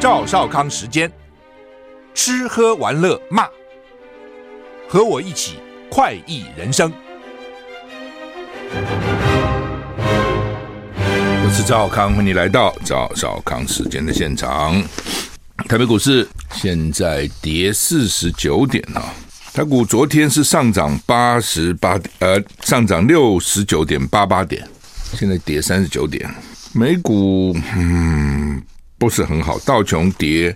赵少康时间，吃喝玩乐骂，和我一起快意人生。我是赵少康，欢迎来到赵少康时间的现场。台北股市现在跌四十九点啊，台股昨天是上涨八十八，呃，上涨六十九点八八点，现在跌三十九点。美股嗯。不是很好，道琼跌，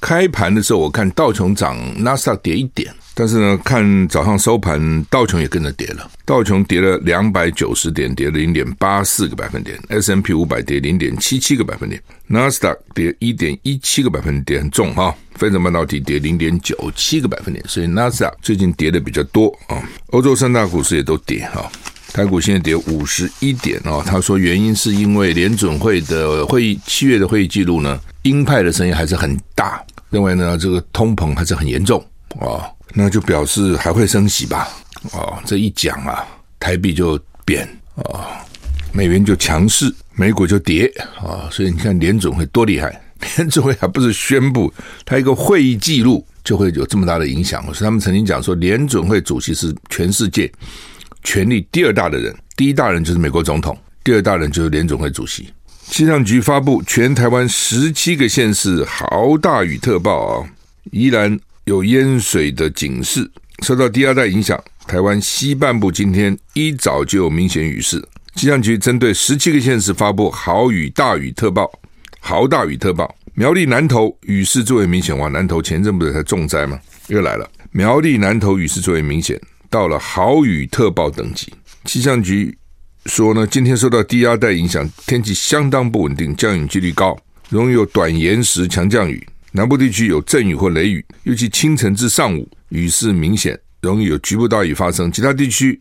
开盘的时候我看道琼涨，纳斯达克跌一点，但是呢，看早上收盘，道琼也跟着跌了，道琼跌了两百九十点，跌了零点八四个百分点，S&P 五百跌零点七七个百分点，纳斯达克跌一点一七个百分点，很重哈，费城半导体跌零点九七个百分点，所以纳斯达最近跌的比较多啊，欧洲三大股市也都跌哈。台股现在跌五十一点哦，他说原因是因为联准会的会议七月的会议记录呢，鹰派的声音还是很大，认为呢这个通膨还是很严重哦，那就表示还会升息吧哦，这一讲啊，台币就贬哦，美元就强势，美股就跌啊，所以你看联准会多厉害，联准会还不是宣布他一个会议记录就会有这么大的影响，所以他们曾经讲说联准会主席是全世界。权力第二大的人，第一大人就是美国总统，第二大人就是联总会主席。气象局发布全台湾十七个县市豪大雨特报啊，依然有淹水的警示。受到低压带影响，台湾西半部今天一早就有明显雨势。气象局针对十七个县市发布豪雨大雨特报，豪大雨特报。苗栗南投雨势最为明显，哇，南投前阵不是才重灾吗？又来了，苗栗南投雨势最为明显。到了豪雨特报等级，气象局说呢，今天受到低压带影响，天气相当不稳定，降雨几率高，容易有短延时强降雨。南部地区有阵雨或雷雨，尤其清晨至上午雨势明显，容易有局部大雨发生。其他地区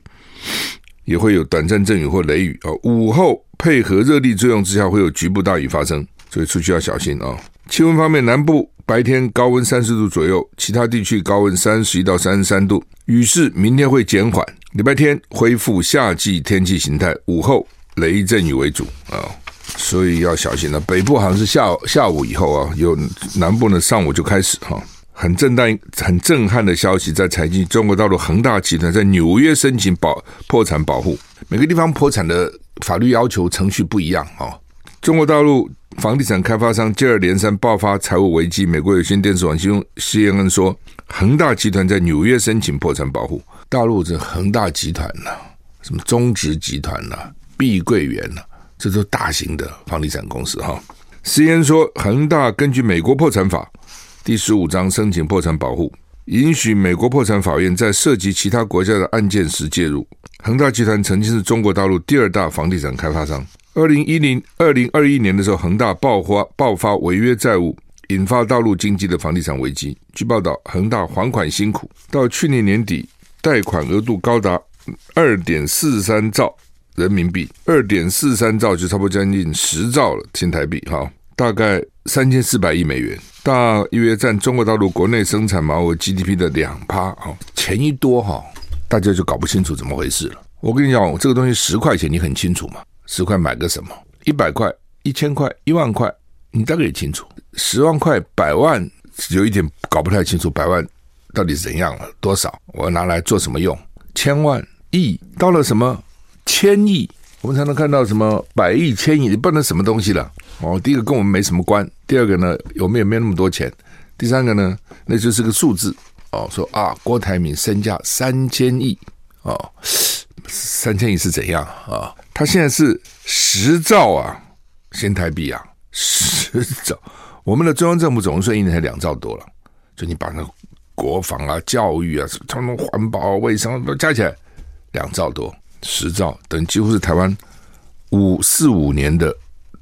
也会有短暂阵雨或雷雨啊。午后配合热力作用之下，会有局部大雨发生，所以出去要小心啊。气温方面，南部。白天高温三十度左右，其他地区高温三十一到三十三度。雨势明天会减缓，礼拜天恢复夏季天气形态，午后雷阵雨为主啊、所以要小心了。北部好像是下下午以后啊，有南部呢上午就开始哈、很震荡、很震撼的消息，在财经中国大陆恒大集团在纽约申请保破产保护，每个地方破产的法律要求程序不一样啊、哦，中国大陆。房地产开发商接二连三爆发财务危机。美国有线电视网新闻 CNN 说，恒大集团在纽约申请破产保护。大陆这恒大集团呐、什么中植集团呐、碧桂园呐，这都大型的房地产公司哈。CNN 说，恒大根据美国破产法第十五章申请破产保护，允许美国破产法院在涉及其他国家的案件时介入。恒大集团曾经是中国大陆第二大房地产开发商。二零一零、二零二一年的时候，恒大爆发爆发违约债务，引发大陆经济的房地产危机。据报道，恒大还款辛苦，到去年年底，贷款额度高达二点四三兆人民币，二点四三兆就差不多将近十兆了新台币，哈，大概三千四百亿美元，大约占中国大陆国内生产毛额 GDP 的两趴，哈，钱一多哈，大家就搞不清楚怎么回事了。我跟你讲，这个东西十块钱，你很清楚嘛？十块买个什么？一百块、一千块、一万块，你大概也清楚。十万块、百万，有一点搞不太清楚。百万到底怎样了？多少？我要拿来做什么用？千万、亿，到了什么千亿，我们才能看到什么百亿、千亿，你不能什么东西了。哦，第一个跟我们没什么关。第二个呢，我们也没那么多钱。第三个呢，那就是个数字。哦，说啊，郭台铭身价三千亿。哦。三千亿是怎样啊？他现在是十兆啊，新台币啊，十兆。我们的中央政府总预算一年才两兆多了，就你把那国防啊、教育啊、什么环保、卫生都加起来两兆多，十兆等于几乎是台湾五四五年的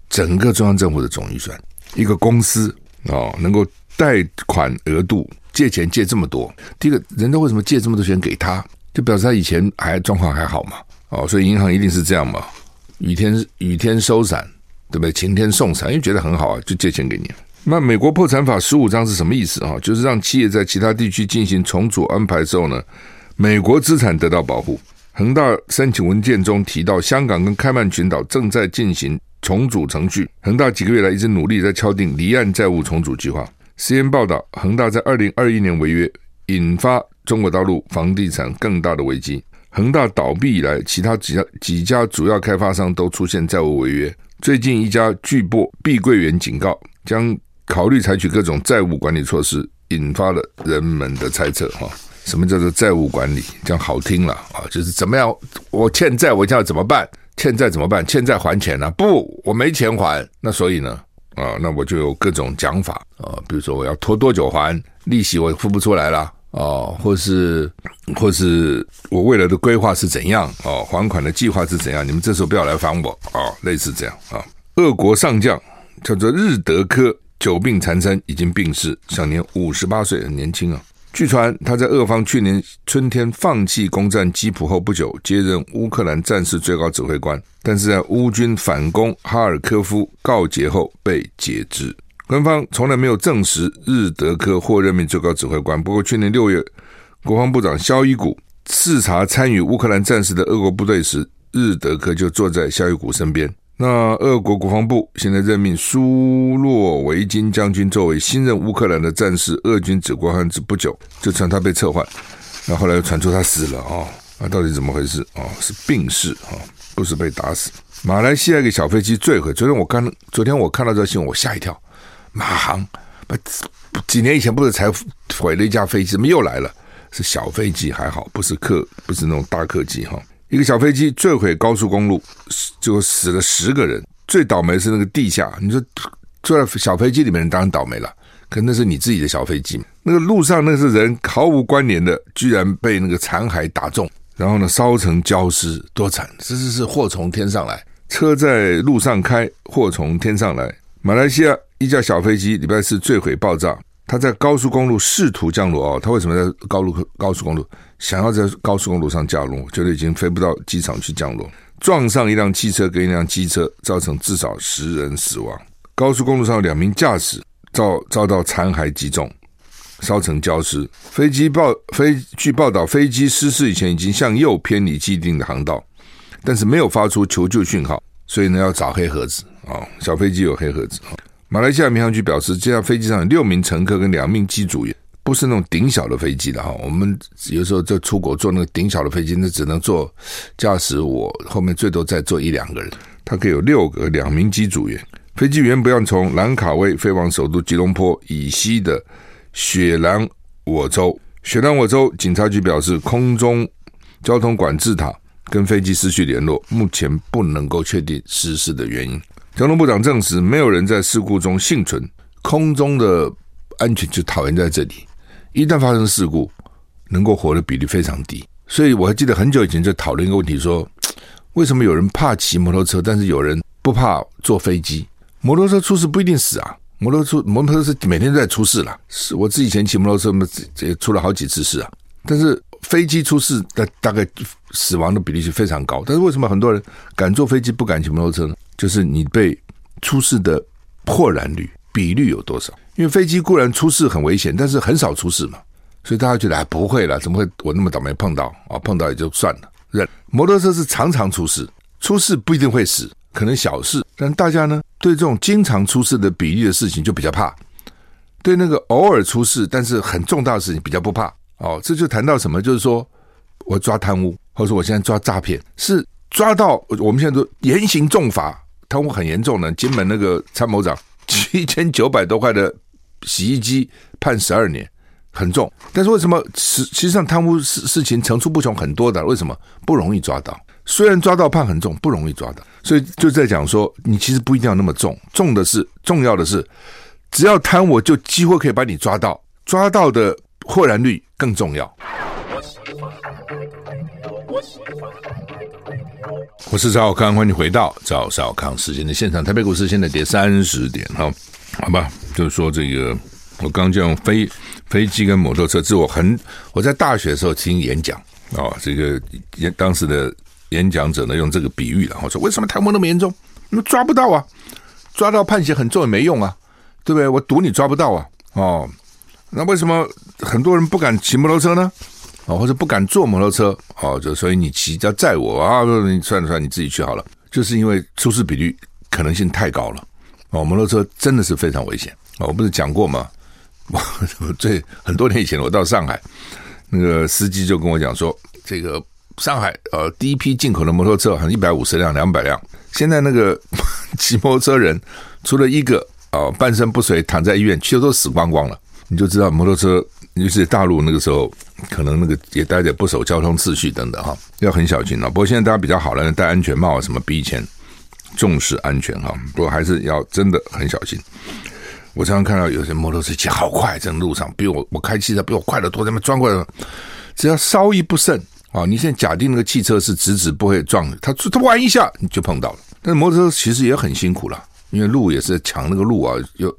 整个中央政府的总预算。一个公司哦，能够贷款额度借钱借这么多，第一个人家为什么借这么多钱给他？就表示他以前还状况还好嘛，哦，所以银行一定是这样嘛，雨天雨天收伞，对不对？晴天送伞，因为觉得很好啊，就借钱给你。那美国破产法十五章是什么意思啊？就是让企业在其他地区进行重组安排之后呢，美国资产得到保护。恒大申请文件中提到，香港跟开曼群岛正在进行重组程序。恒大几个月来一直努力在敲定离岸债务重组计划。CNN 报道，恒大在二零二一年违约，引发中国大陆房地产更大的危机。恒大倒闭以来，其他几家几家主要开发商都出现债务违约。最近一家巨擘碧桂园警告，将考虑采取各种债务管理措施，引发了人们的猜测。哈，什么叫做债务管理？讲好听了啊，就是怎么样？我欠债，我要怎么办？欠债怎么办？欠债还钱呢？不，我没钱还。那所以呢？啊，那我就有各种讲法啊，比如说我要拖多久还利息，我付不出来了哦，或是或是我未来的规划是怎样哦，还款的计划是怎样？你们这时候不要来烦我啊，类似这样啊。俄国上将叫做日德科，久病缠身，已经病逝，享年五十八岁，很年轻啊。据传他在俄方去年春天放弃攻占基辅后不久，接任乌克兰战事最高指挥官，但是在乌军反攻哈尔科夫告捷后被解职。官方从来没有证实日德科获任命最高指挥官。不过去年六月，国防部长肖伊古视察参与乌克兰战事的俄国部队时，日德科就坐在肖伊古身边。那俄国国防部现在任命苏洛维金将军作为新任乌克兰的战事俄军指挥官不久，就传他被撤换。那后来又传出他死了啊，那到底怎么回事啊？是病逝啊，不是被打死。马来西亚一个小飞机坠毁，昨天我看，昨天我看到这新闻，我吓一跳。马航不几年以前不是才毁了一架飞机，怎么又来了？是小飞机还好，不是客，不是那种大客机哈。一个小飞机坠毁高速公路，就死了十个人。最倒霉是那个地下，你说坐在小飞机里面人当然倒霉了，可那是你自己的小飞机。那个路上那是人毫无关联的，居然被那个残骸打中，然后呢烧成焦尸，多惨！这是是祸从天上来，车在路上开，祸从天上来。马来西亚一架小飞机礼拜四坠毁爆炸。他在高速公路试图降落哦，他为什么在高路高速公路想要在高速公路上降落？觉得已经飞不到机场去降落，撞上一辆汽车跟一辆机车，造成至少十人死亡。高速公路上两名驾驶遭遭到残骸击中，烧成焦尸。飞机报飞据报道，飞机失事以前已经向右偏离既定的航道，但是没有发出求救讯号，所以呢要找黑盒子啊、小飞机有黑盒子啊。马来西亚民航局表示，这架飞机上有六名乘客跟两名机组员，不是那种顶小的飞机的哈。我们有时候在出国坐那个顶小的飞机，那只能坐驾驶我后面最多再坐一两个人，它可以有六个两名机组员。飞机原本要从兰卡威飞往首都吉隆坡以西的雪兰莪州。雪兰莪州警察局表示，空中交通管制塔跟飞机失去联络，目前不能够确定失事的原因。交通部长证实，没有人在事故中幸存。空中的安全就讨厌在这里，一旦发生事故，能够活的比例非常低。所以我还记得很久以前就讨论一个问题：说为什么有人怕骑摩托车，但是有人不怕坐飞机？摩托车出事不一定死啊，摩托出摩托车是每天都在出事了。是我自己以前骑摩托车嘛，也出了好几次事啊。但是飞机出事大大概死亡的比例是非常高。但是为什么很多人敢坐飞机不敢骑摩托车呢？就是你被出事的破燃率比率有多少？因为飞机固然出事很危险，但是很少出事嘛，所以大家觉得哎不会了，怎么会我那么倒霉碰到啊？碰到也就算了。摩托车是常常出事，出事不一定会死，可能小事，但大家呢对这种经常出事的比例的事情就比较怕，对那个偶尔出事但是很重大的事情比较不怕。哦，这就谈到什么？就是说我抓贪污，或者说我现在抓诈骗是。抓到我们现在都严刑重罚，贪污很严重的。金门那个参谋长 七千九百多块的洗衣机判十二年，很重。但是为什么实实际上贪污事事情层出不穷很多的？为什么不容易抓到？虽然抓到判很重，不容易抓到。所以就在讲说，你其实不一定要那么重，重的是重要的是，只要贪我就几乎可以把你抓到，抓到的获然率更重要。我喜欢我是赵小康，欢迎回到赵少康时间的现场。台北股市现在跌三十点，哈，好吧，就是说这个，我刚讲飞飞机跟摩托车，是我很我在大学的时候听演讲啊，这个演当时的演讲者呢用这个比喻，然后说为什么贪污那么严重？那么抓不到啊，抓到判刑很重也没用啊，对不对？我赌你抓不到啊，哦，那为什么很多人不敢骑摩托车呢？哦，或者不敢坐摩托车，哦，就所以你骑要载我啊，你算了算了，你自己去好了。就是因为出事比率可能性太高了哦。摩托车真的是非常危险哦。我不是讲过吗？我 最很多年以前，我到上海，那个司机就跟我讲说，这个上海呃第一批进口的摩托车好像一百五十辆、两百辆，现在那个 骑摩托车人除了一个啊、呃、半身不遂躺在医院，其实都死光光了。你就知道摩托车，尤其是大陆那个时候，可能那个也带着不守交通秩序等等哈，要很小心了。不过现在大家比较好了，戴安全帽啊什么比以前重视安全哈。不过还是要真的很小心。我常常看到有些摩托车骑好快，在路上比我我开汽车比我快得多，他们钻过来，只要稍一不慎啊，你现在假定那个汽车是直直不会撞的，他他玩一下你就碰到了。但是摩托车其实也很辛苦了，因为路也是抢那个路啊，又。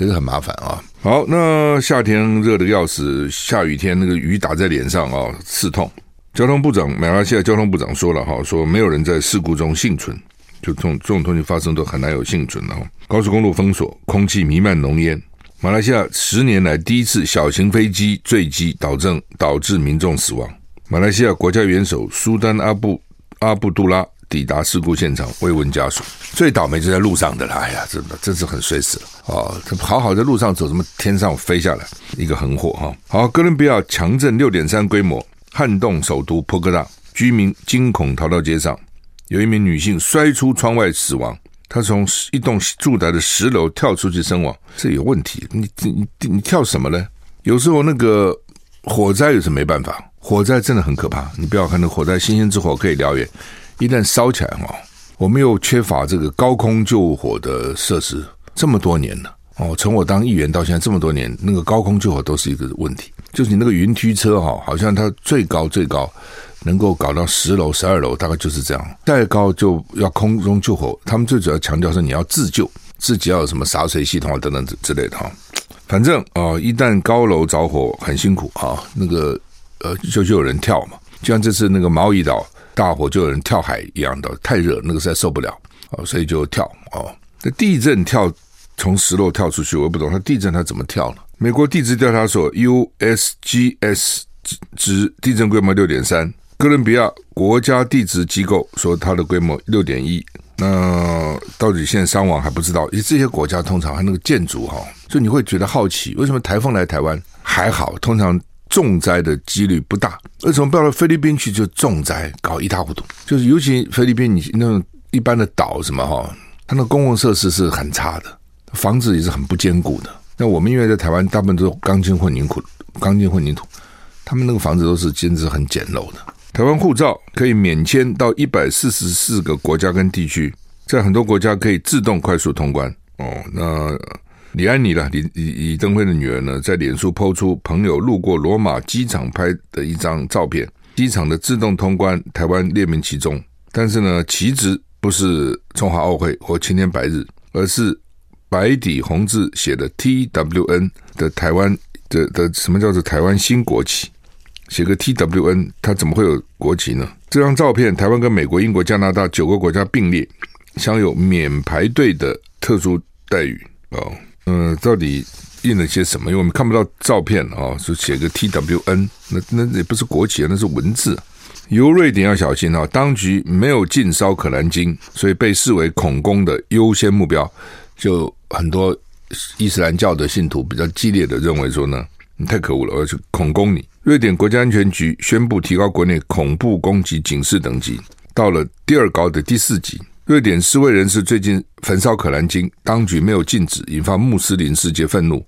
也是很麻烦啊。好，那夏天热的要死，下雨天那个雨打在脸上啊，刺痛。交通部长马来西亚交通部长说了哈，说没有人在事故中幸存，就这种这种东西发生都很难有幸存的哈。高速公路封锁，空气弥漫浓烟。马来西亚十年来第一次小型飞机坠机，导致导致民众死亡。马来西亚国家元首苏丹阿布阿布杜拉。抵达事故现场慰问家属，最倒霉就在路上的了。哎呀，真的真是很衰死了哦！好好在路上走，怎么天上飞下来一个横祸哈？好，哥伦比亚强震六点三规模撼动首都波哥大，居民惊恐逃到街上。有一名女性摔出窗外死亡，她从一栋住宅的十楼跳出去身亡，这有问题。你你你你跳什么呢？有时候那个火灾也是没办法，火灾真的很可怕。你不要看那火灾，星星之火可以燎原。一旦烧起来哈，我们又缺乏这个高空救火的设施，这么多年了哦，从我当议员到现在这么多年，那个高空救火都是一个问题。就是你那个云梯车哈，好像它最高最高能够搞到十楼、十二楼，大概就是这样。再高就要空中救火，他们最主要强调是你要自救，自己要有什么洒水系统啊等等之类的哈。反正啊，一旦高楼着火很辛苦啊，那个呃就就有人跳嘛，就像这次那个毛宜岛。大火就有人跳海一样的，太热，那个实在受不了哦，所以就跳哦。那地震跳从十楼跳出去，我也不懂他地震他怎么跳呢？美国地质调查所 USGS 值地震规模六点三，哥伦比亚国家地质机构说它的规模六点一。那到底现在伤亡还不知道？因为这些国家通常还那个建筑哈，所以你会觉得好奇，为什么台风来台湾还好？通常。重灾的几率不大，为什么到了菲律宾去就重灾，搞一塌糊涂？就是尤其菲律宾，你那种一般的岛什么哈，它那公共设施是很差的，房子也是很不坚固的。那我们因为在台湾，大部分都是钢筋混凝土，钢筋混凝土，他们那个房子都是坚持很简陋的。台湾护照可以免签到一百四十四个国家跟地区，在很多国家可以自动快速通关。哦，那。李安妮了，李李李登辉的女儿呢，在脸书抛出朋友路过罗马机场拍的一张照片，机场的自动通关，台湾列名其中。但是呢，旗帜不是中华奥会或青天白日，而是白底红字写的 TWN 的台湾的的什么叫做台湾新国旗？写个 TWN，它怎么会有国旗呢？这张照片，台湾跟美国、英国、加拿大九个国家并列，享有免排队的特殊待遇哦。嗯，到底印了些什么？因为我们看不到照片啊，就写个 TWN，那那也不是国旗啊，那是文字。由瑞典要小心啊，当局没有禁烧可兰经，所以被视为恐攻的优先目标。就很多伊斯兰教的信徒比较激烈的认为说呢，你太可恶了，我要去恐攻你。瑞典国家安全局宣布提高国内恐怖攻击警示等级，到了第二高的第四级。瑞典示威人士最近焚烧可兰经，当局没有禁止，引发穆斯林世界愤怒，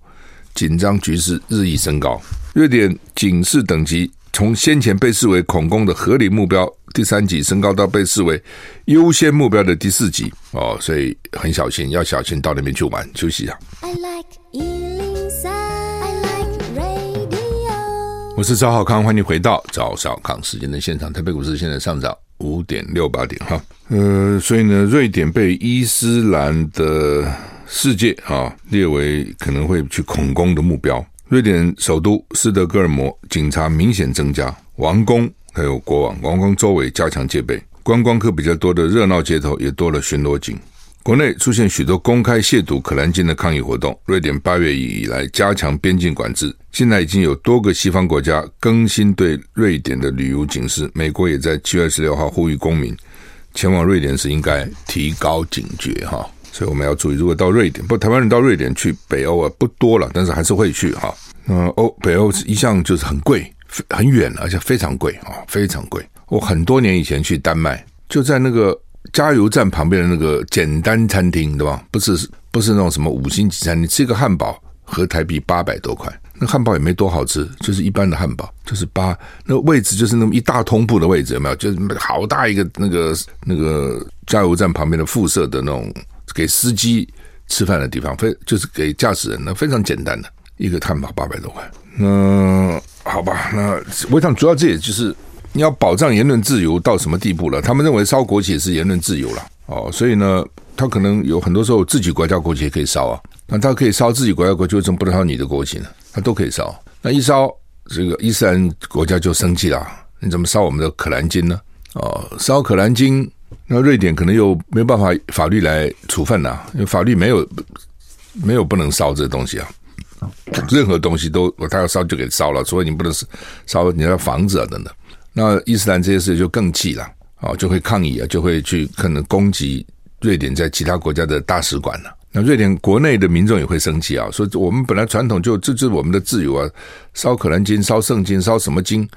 紧张局势日益升高。瑞典警示等级从先前被视为恐攻的合理目标第三级，升高到被视为优先目标的第四级。哦，所以很小心，要小心到那边去玩，休息一下。I like 103, I like radio。我是赵浩康，欢迎回到赵少康时间的现场。台北股市现在上涨。五点六八点哈，呃，所以呢，瑞典被伊斯兰的世界啊列为可能会去恐攻的目标。瑞典首都斯德哥尔摩警察明显增加，王宫还有国王王宫周围加强戒备，观光客比较多的热闹街头也多了巡逻警。国内出现许多公开亵渎可兰经的抗议活动。瑞典八月以来加强边境管制，现在已经有多个西方国家更新对瑞典的旅游警示。美国也在七月十六号呼吁公民前往瑞典时应该提高警觉哈。所以我们要注意，如果到瑞典，不，台湾人到瑞典去北欧啊不多了，但是还是会去哈。嗯，欧北欧一向就是很贵，很远，而且非常贵啊，非常贵。我很多年以前去丹麦，就在那个加油站旁边的那个简单餐厅，对吧？不是不是那种什么五星级餐厅，吃一个汉堡合台币八百多块，那汉堡也没多好吃，就是一般的汉堡，就是八那位置就是那么一大通铺的位置，有没有？就是好大一个那个那个加油站旁边的附设的那种。给司机吃饭的地方，非就是给驾驶人呢，非常简单的一个汉堡八百多块。那好吧，那我想主要这也就是要保障言论自由到什么地步了？他们认为烧国旗也是言论自由了哦，所以呢，他可能有很多时候自己国家国旗也可以烧啊。那他可以烧自己国家国旗，为什么不能烧你的国旗呢？他都可以烧。那一烧，这个伊斯兰国家就生气了，你怎么烧我们的可兰经呢？哦，烧可兰经。那瑞典可能又没有办法法律来处分呐、啊，因为法律没有没有不能烧这个东西啊，任何东西都他要烧就给烧了，所以你不能烧你的房子啊等等。那伊斯兰这些事就更气了啊，就会抗议啊，就会去可能攻击瑞典在其他国家的大使馆了。那瑞典国内的民众也会生气啊，说我们本来传统就这是我们的自由啊，烧可兰经、烧圣经、烧什么经。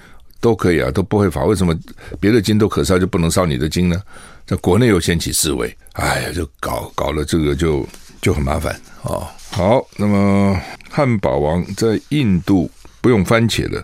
都可以啊，都不会罚。为什么别的经都可烧，就不能烧你的经呢？在国内又掀起示威，哎呀，就搞搞了这个就就很麻烦啊、好，那么汉堡王在印度不用番茄了，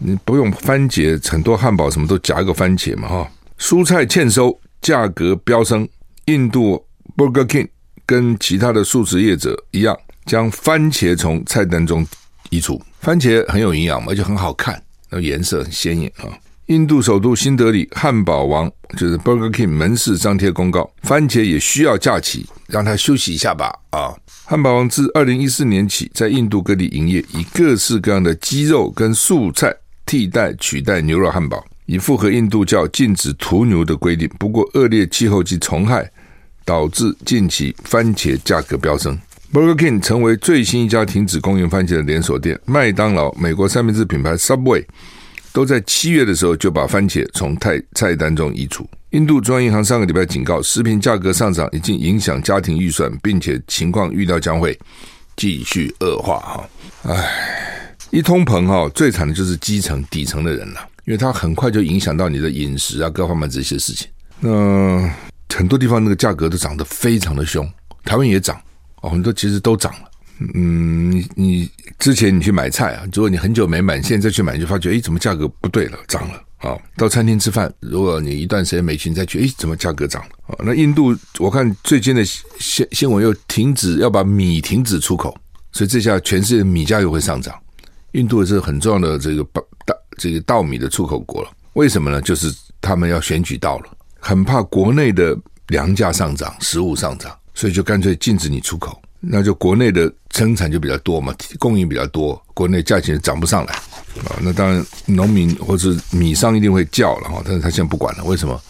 你不用番茄，很多汉堡什么都夹个番茄嘛哈、蔬菜欠收，价格飙升，印度 Burger King 跟其他的素食业者一样，将番茄从菜单中移除。番茄很有营养嘛，而且很好看。那颜色很鲜艳啊！印度首都新德里汉堡王就是 Burger King 门市张贴公告，番茄也需要假期，让他休息一下吧啊！汉堡王自二零一四年起在印度各地营业，以各式各样的鸡肉跟素菜替代取代牛肉汉堡，以符合印度教禁止屠牛的规定。不过恶劣气候及虫害导致近期番茄价格飙升。Burger King 成为最新一家停止供应番茄的连锁店。麦当劳、美国三明治品牌 Subway 都在七月的时候就把番茄从菜菜单中移除。印度中央银行上个礼拜警告，食品价格上涨已经影响家庭预算，并且情况预料将会继续恶化。哈，唉，一通膨哈，最惨的就是基层底层的人了，因为它很快就影响到你的饮食啊，各方面这些事情。那很多地方那个价格都涨得非常的凶，台湾也涨。哦，很多其实都涨了。嗯，你你之前你去买菜啊，如果你很久没买，现在去买，就发觉，哎，怎么价格不对了，涨了啊？到餐厅吃饭，如果你一段时间没去，你再去，哎，怎么价格涨了？啊，那印度我看最近的新新闻又停止要把米停止出口，所以这下全世界米价又会上涨。印度是很重要的这个大这个稻米的出口国了，为什么呢？就是他们要选举到了，很怕国内的粮价上涨，食物上涨。所以就干脆禁止你出口，那就国内的生产就比较多嘛，供应比较多，国内价钱涨不上来啊。那当然，农民或是米商一定会叫了哈，但是他现在不管了，为什么？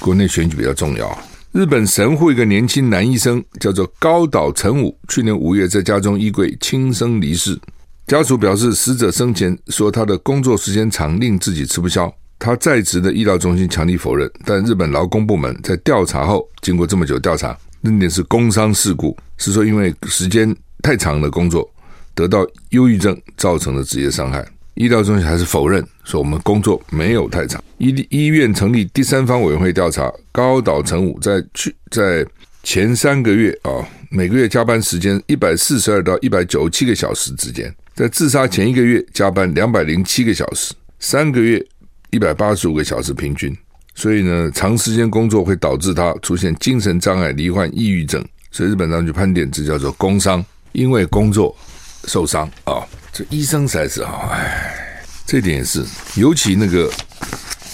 国内选举比较重要。日本神户一个年轻男医生叫做高岛成武，去年五月在家中衣柜轻生离世。家属表示，死者生前说他的工作时间长，令自己吃不消。他在职的医疗中心强力否认，但日本劳工部门在调查后，经过这么久调查。认定是工伤事故，是说因为时间太长的工作得到忧郁症造成的职业伤害。医疗中心还是否认，说我们工作没有太长。医医院成立第三方委员会调查，高岛成武在去在前三个月啊，每个月加班时间一百四十二到一百九十七个小时之间，在自杀前一个月加班两百零七个小时，三个月一百八十五个小时平均。所以呢，长时间工作会导致他出现精神障碍、罹患抑郁症。所以日本当局判定这叫做工伤，因为工作受伤啊、哦。这医生才是啊，哎，这点也是，尤其那个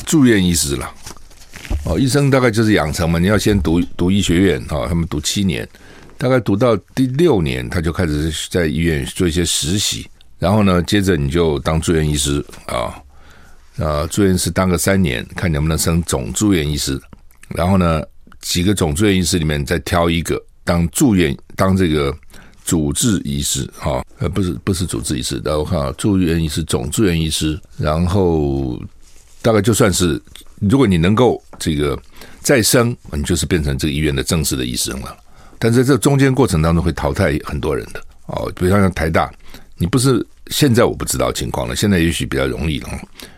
住院医师了。哦，医生大概就是养成嘛，你要先读读医学院啊、他们读七年，大概读到第六年，他就开始在医院做一些实习，然后呢，接着你就当住院医师啊。呃，住院医师当个三年，看能不能升总住院医师。然后呢，几个总住院医师里面再挑一个当住院，当这个主治医师啊。呃，不是不是主治医师，然后看住院医师、总住院医师。然后大概就算是，如果你能够这个再升，你就是变成这个医院的正式的医生了。但是在这中间过程当中会淘汰很多人的哦，比如像台大，你不是现在我不知道情况了，现在也许比较容易了，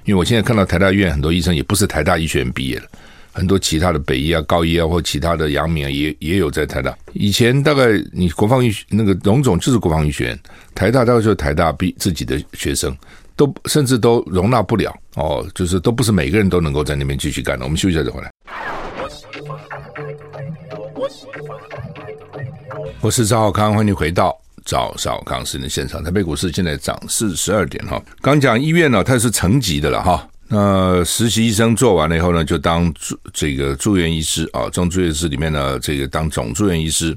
因为我现在看到台大医院很多医生也不是台大医学院毕业的，很多其他的北医啊、高医啊或其他的阳明啊也也有在台大。以前大概你国防医学那个荣总就是国防医学院，台大大概就是台大毕自己的学生，都甚至都容纳不了哦，就是都不是每个人都能够在那边继续干的。我们休息一下再回来。我是赵浩康，欢迎回到赵少康时间的现场。台北股市现在涨四十二点哈。刚讲医院呢，它是层级的了哈。那实习医生做完了以后呢，就当住这个住院医师啊，中住院医师里面呢，这个当总住院医师，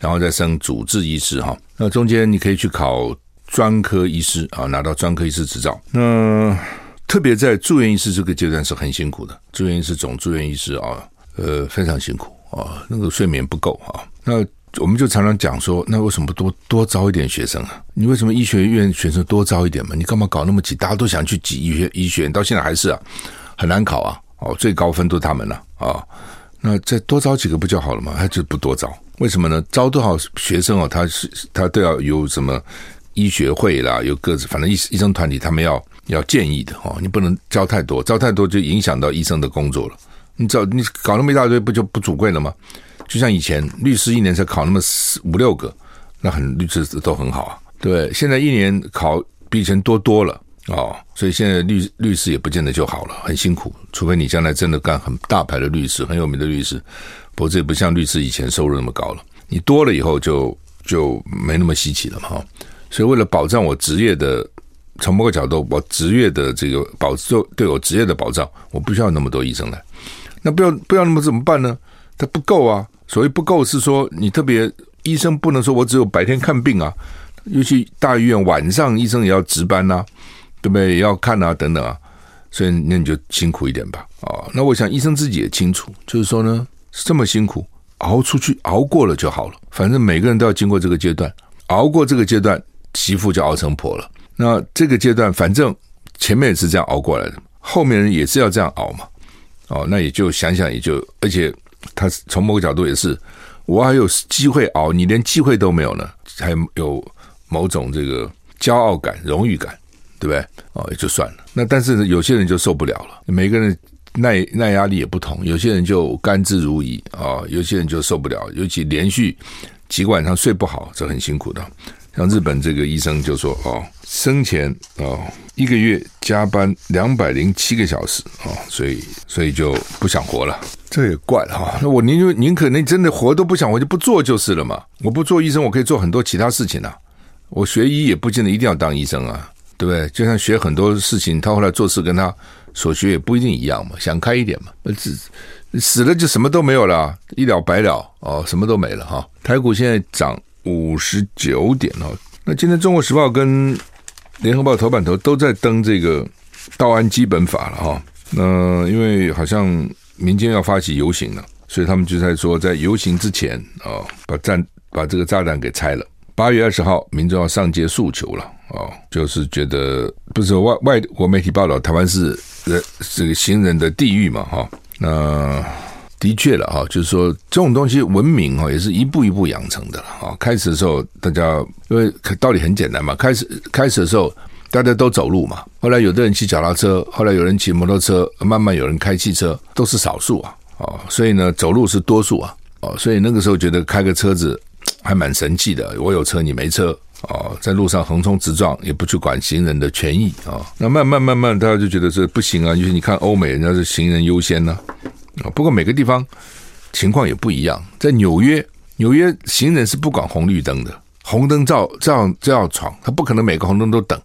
然后再升主治医师哈。那中间你可以去考专科医师啊，拿到专科医师执照。那特别在住院医师这个阶段是很辛苦的，住院医师、总住院医师啊，呃，非常辛苦啊，那个睡眠不够啊，那。我们就常常讲说，那为什么不多多招一点学生啊？你为什么医学院学生多招一点嘛？你干嘛搞那么挤？大家都想去挤医学医学院，到现在还是啊，很难考啊！哦，最高分都他们了啊、那再多招几个不就好了吗？还就不多招，为什么呢？招多少学生哦？他是他都要有什么医学会啦，有各自反正医医生团体他们要要建议的哦。你不能招太多，招太多就影响到医生的工作了。你招你搞那么一大堆，不就不主贵了吗？就像以前律师一年才考那么四五六个，那很律师都很好啊。对，现在一年考比以前多多了哦，所以现在律律师也不见得就好了，很辛苦。除非你将来真的干很大牌的律师，很有名的律师，否则也不像律师以前收入那么高了。你多了以后就就没那么稀奇了嘛哈。所以为了保障我职业的，从某个角度，我职业的这个保就对我职业的保障，我不需要那么多医生来。那不要不要那么怎么办呢？他不够啊。所谓不够是说，你特别医生不能说我只有白天看病啊，尤其大医院晚上医生也要值班呐、对不对？也要看啊等等啊，所以那你就辛苦一点吧。啊，那我想医生自己也清楚，就是说呢，这么辛苦熬出去，熬过了就好了。反正每个人都要经过这个阶段，熬过这个阶段，媳妇就熬成婆了。那这个阶段，反正前面也是这样熬过来的，后面人也是要这样熬嘛。哦，那也就想想也就，而且。他从某个角度也是，我还有机会熬，你连机会都没有呢，还有某种这个骄傲感、荣誉感，对不对？哦，也就算了。那但是有些人就受不了了，每个人耐耐压力也不同，有些人就甘之如饴啊，有些人就受不了，尤其连续几个晚上睡不好，这很辛苦的。像日本这个医生就说哦，生前哦一个月加班两百零七个小时哦，所以所以就不想活了，这也怪了哈。那我宁愿宁可能真的活都不想，活就不做就是了嘛。我不做医生，我可以做很多其他事情啊。我学医也不见得一定要当医生啊，对不对？就像学很多事情，他后来做事跟他所学也不一定一样嘛。想开一点嘛，那死死了就什么都没有了，一了百了哦，什么都没了哈。台股现在涨。五十九点哦，那今天《中国时报》跟《联合报》头版头都在登这个道安基本法了哈。那因为好像民间要发起游行了，所以他们就在说，在游行之前啊，把炸把这个炸弹给拆了。八月二十号，民众要上街诉求了啊，就是觉得不是外外国媒体报道，台湾是人这个行人的地狱嘛哈。那的确了哈，就是说这种东西文明哈也是一步一步养成的了哈。开始的时候大家因为道理很简单嘛，开始开始的时候大家都走路嘛，后来有的人骑脚踏车，后来有人骑摩托车，慢慢有人开汽车，都是少数啊啊，所以呢走路是多数啊啊，所以那个时候觉得开个车子 还蛮神气的，我有车你没车啊，在路上横冲直撞也不去管行人的权益啊，那慢慢慢慢大家就觉得这不行啊，因为你看欧美人家是行人优先呢。啊，啊不过每个地方情况也不一样。在纽约，纽约行人是不管红绿灯的，红灯照照就要闯，他不可能每个红灯都等，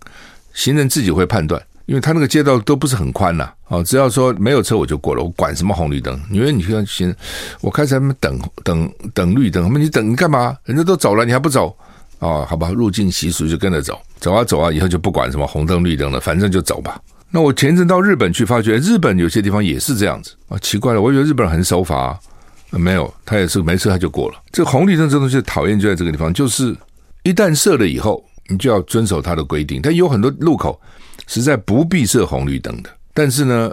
行人自己会判断，因为他那个街道都不是很宽呐。哦，只要说没有车我就过了，我管什么红绿灯？纽约你看行人，我开始在那边等等等绿灯，那你等你干嘛？人家都走了，你还不走？哦，好吧，入境习俗就跟着走，走啊走啊，以后就不管什么红灯绿灯了，反正就走吧。那我前阵到日本去，发觉日本有些地方也是这样子啊，奇怪了，我以为日本人很守法，没有，他也是没事他就过了。这红绿灯这东西讨厌就在这个地方，就是一旦设了以后，你就要遵守它的规定。但有很多路口实在不必设红绿灯的，但是呢，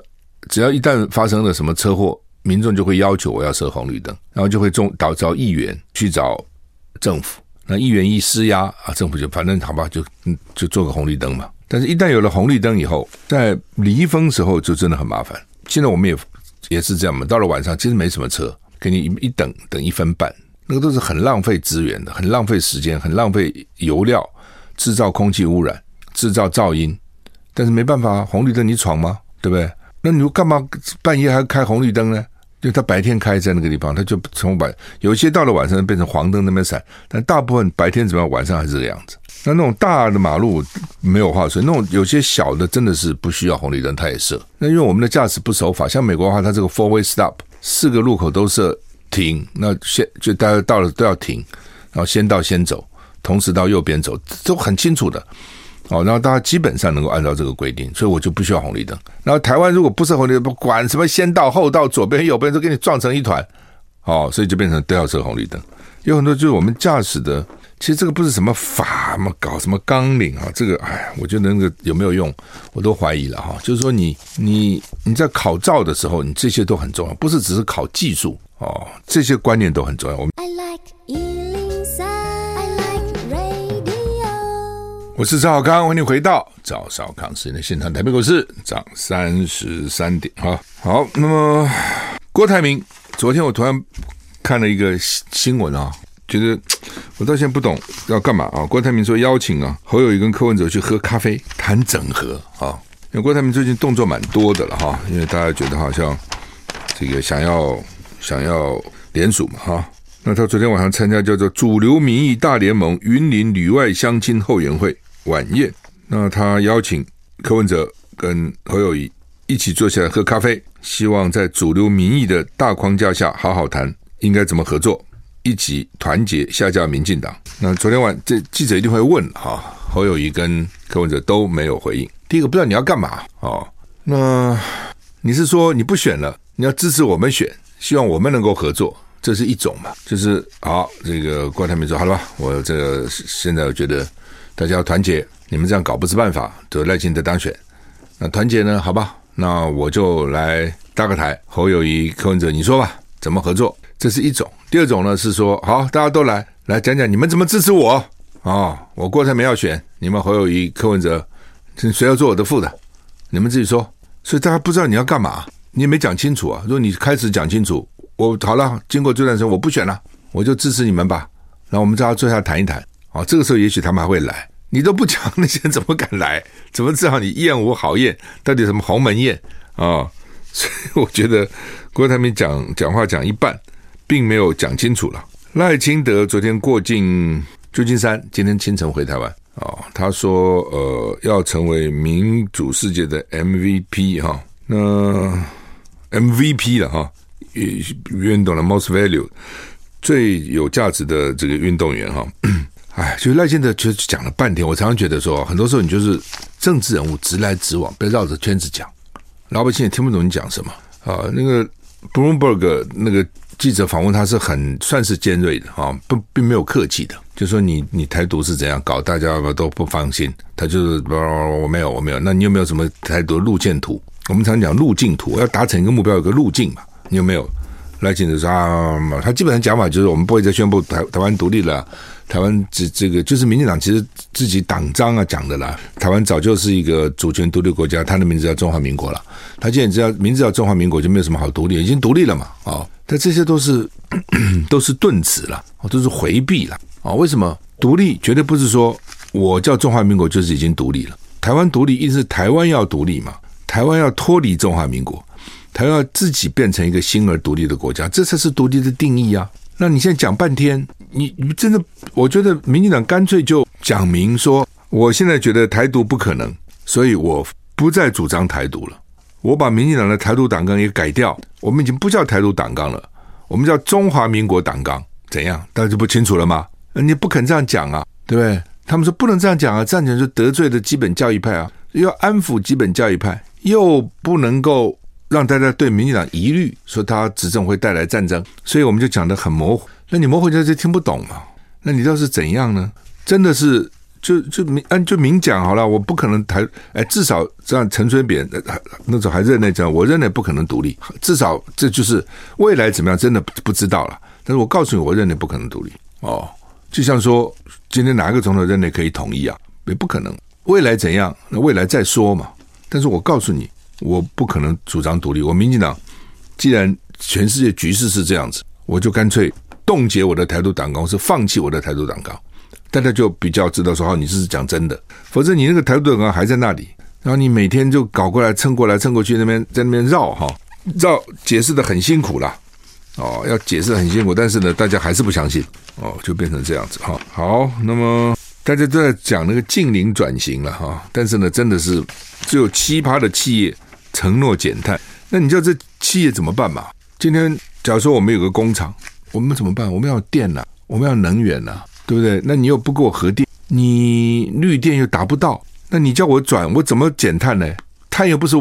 只要一旦发生了什么车祸，民众就会要求我要设红绿灯，然后就会中导找议员去找政府，那议员一施压啊，政府就反正好吧，就就做个红绿灯嘛。但是，一旦有了红绿灯以后，在离峰时候就真的很麻烦。现在我们也也是这样嘛，到了晚上其实没什么车，给你一等等一分半，那个都是很浪费资源的，很浪费时间，很浪费油料，制造空气污染，制造噪音。但是没办法，红绿灯你闯吗？对不对？那你干嘛半夜还开红绿灯呢？就他白天开在那个地方，他就从晚有些到了晚上变成黄灯那边闪，但大部分白天怎么样，晚上还是这个样子。那那种大的马路没有话说，那种有些小的真的是不需要红绿灯，它也设。那因为我们的驾驶不守法，像美国的话，它这个 four way stop 四个路口都设停，那先就大家到了都要停，然后先到先走，同时到右边走，都很清楚的。哦，然后大家基本上能够按照这个规定，所以我就不需要红绿灯。然后台湾如果不设红绿灯，不管什么先到后到，左边右边都给你撞成一团，哦，所以就变成都要设红绿灯。有很多就是我们驾驶的，其实这个不是什么法嘛，搞什么纲领啊，这个哎，我觉得那个有没有用，我都怀疑了哈。就是说你你你在考照的时候，你这些都很重要，不是只是考技术哦，这些观念都很重要。我们。我是赵少康，欢迎回到赵少康时间的现场。台北股市涨三十三点，啊，好。那么郭台铭，昨天我突然看了一个新闻啊，觉得我到现在不懂要干嘛啊。郭台铭说邀请啊侯友谊跟柯文哲去喝咖啡谈整合啊，因为郭台铭最近动作蛮多的了哈，因为大家觉得好像这个想要想要联署嘛哈。那他昨天晚上参加叫做主流民意大联盟云林旅外乡亲后援会。晚宴，那他邀请柯文哲跟侯友谊一起坐下来喝咖啡，希望在主流民意的大框架下好好谈应该怎么合作，一起团结下架民进党。那昨天晚这记者一定会问哈，侯友谊跟柯文哲都没有回应。第一个不知道你要干嘛哦？那你是说你不选了，你要支持我们选，希望我们能够合作，这是一种嘛？就是好，这个郭台铭说好了吧，我这现在我觉得。大家要团结，你们这样搞不是办法。得赖清德当选，那团结呢？好吧，那我就来搭个台。侯友谊、柯文哲，你说吧，怎么合作？这是一种。第二种呢是说，好，大家都来来讲讲，你们怎么支持我啊、我郭台铭要选，你们侯友谊、柯文哲，谁要做我的副的？你们自己说。所以大家不知道你要干嘛，你也没讲清楚啊。如果你开始讲清楚，我好了，经过这段时间我不选了，我就支持你们吧。然后我们再坐下谈一谈。哦，这个时候也许他们还会来，你都不讲，那些人怎么敢来？怎么知道你宴无好宴？到底什么鸿门宴啊、所以我觉得郭台铭讲讲话讲一半，并没有讲清楚了。赖清德昨天过境旧金山，今天清晨回台湾啊、哦。他说呃要成为民主世界的 MVP 哈、那 MVP 了哈，运动的 most value 最有价值的这个运动员哈。哦 哎，就赖清德其实讲了半天，我常常觉得说，很多时候你就是政治人物直来直往，别绕着圈子讲，老百姓也听不懂你讲什么啊。那个 Bloomberg 那个记者访问他是很算是尖锐的啊，不并没有客气的，就说你你台独是怎样搞，大家都不放心。他就是我没有我没有，那你有没有什么台独路线图？我们常讲路径图，要达成一个目标有个路径嘛，你有没有？赖清德说啊，他基本上讲法就是我们不会再宣布台台湾独立了。台湾这这个就是民进党其实自己党章啊讲的啦，台湾早就是一个主权独立国家，它的名字叫中华民国了。它既然知道名字叫中华民国，就没有什么好独立，已经独立了嘛，啊，但这些都是 都是顿词了，都是回避了啊。为什么独立绝对不是说我叫中华民国就是已经独立了？台湾独立意思是台湾要独立嘛，台湾要脱离中华民国，台湾要自己变成一个新而独立的国家，这才是独立的定义啊。那你现在讲半天，你你真的，我觉得民进党干脆就讲明说，我现在觉得台独不可能，所以我不再主张台独了。我把民进党的台独党纲也改掉，我们已经不叫台独党纲了，我们叫中华民国党纲，怎样？大家就不清楚了吗？你不肯这样讲啊，对不对？他们说不能这样讲啊，这样讲就得罪了基本教育派啊，要安抚基本教育派，又不能够。让大家对民进党疑虑，说他执政会带来战争，所以我们就讲得很模糊。那你模糊就就听不懂嘛？那你知道是怎样呢？真的是就就明按就明讲好了，我不可能台哎，至少这样陈水扁那时候还认内这样，我认内不可能独立，至少这就是未来怎么样，真的不知道了。但是我告诉你，我认内不可能独立哦。就像说今天哪个总统认内可以统一啊？也不可能。未来怎样？那未来再说嘛。但是我告诉你，我不可能主张独立。我民进党既然全世界局势是这样子，我就干脆冻结我的台独党纲，是放弃我的台独党纲。大家就比较知道说，哦，你是讲真的。否则你那个台独党纲还在那里，然后你每天就搞过来蹭过来蹭过去，那边在那边绕哈绕，解释得很辛苦了。哦，要解释很辛苦，但是呢，大家还是不相信。哦，就变成这样子哈。好，那么大家都在讲那个近邻转型了哈，但是呢，真的是只有奇葩的企业承诺减碳。那你知道这企业怎么办嘛？今天假如说我们有个工厂，我们怎么办？我们要电呐，我们要能源呐，对不对？那你又不给我核电，你绿电又达不到，那你叫我转，我怎么减碳呢？碳又不是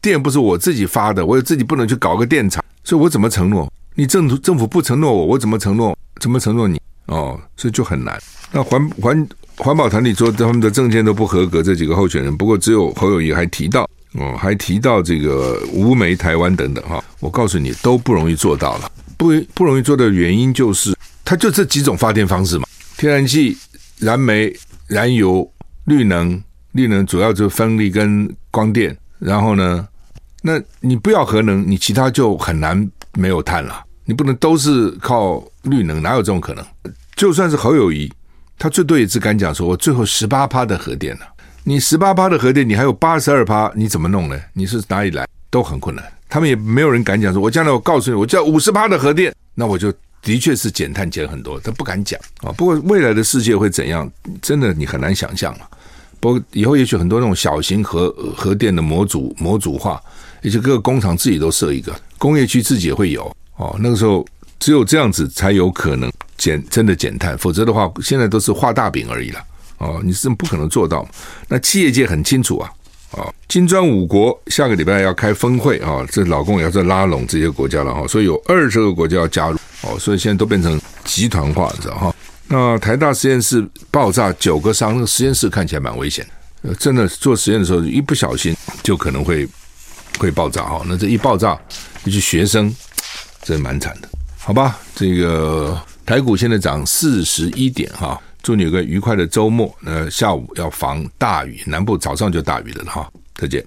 电，不是我自己发的，我自己不能去搞个电厂，所以我怎么承诺？你政府政府不承诺我，我怎么承诺？怎么承诺你？哦，所以就很难。那环环环保团体说他们的证件都不合格，这几个候选人，不过只有侯友谊还提到哦，还提到这个无煤台湾等等哈。我告诉你都不容易做到了，不不容易做的原因就是，它就这几种发电方式嘛：天然气、燃煤、燃油、绿能。绿能主要就是风力跟光电，然后呢，那你不要核能，你其他就很难。没有碳了，你不能都是靠绿能，哪有这种可能？就算是侯友谊，他最多也只敢讲说，我最后十八趴的核电了。你十八趴的核电，你还有八十二趴，你怎么弄呢？你是哪里来？都很困难。他们也没有人敢讲说，我将来我告诉你，我叫五十趴的核电，那我就的确是减碳减很多。他不敢讲啊。不过未来的世界会怎样？真的你很难想象了。不过以后也许很多那种小型核核电的模组模组化。而且各个工厂自己都设一个，工业区自己也会有哦。那个时候只有这样子才有可能减真的减碳，否则的话，现在都是画大饼而已了哦。你是不可能做到。那企业界很清楚啊，哦，金砖五国下个礼拜要开峰会啊，这老共也要在拉拢这些国家了哈，所以有二十个国家要加入哦，所以现在都变成集团化，你知道哈。那台大实验室爆炸九个伤，那个实验室看起来蛮危险的，真的做实验的时候一不小心就可能会。会爆炸哈，那这一爆炸，尤其学生，这蛮惨的，好吧？这个台股现在涨四十一点哈，祝你有个愉快的周末。那下午要防大雨，南部早上就大雨了哈，再见。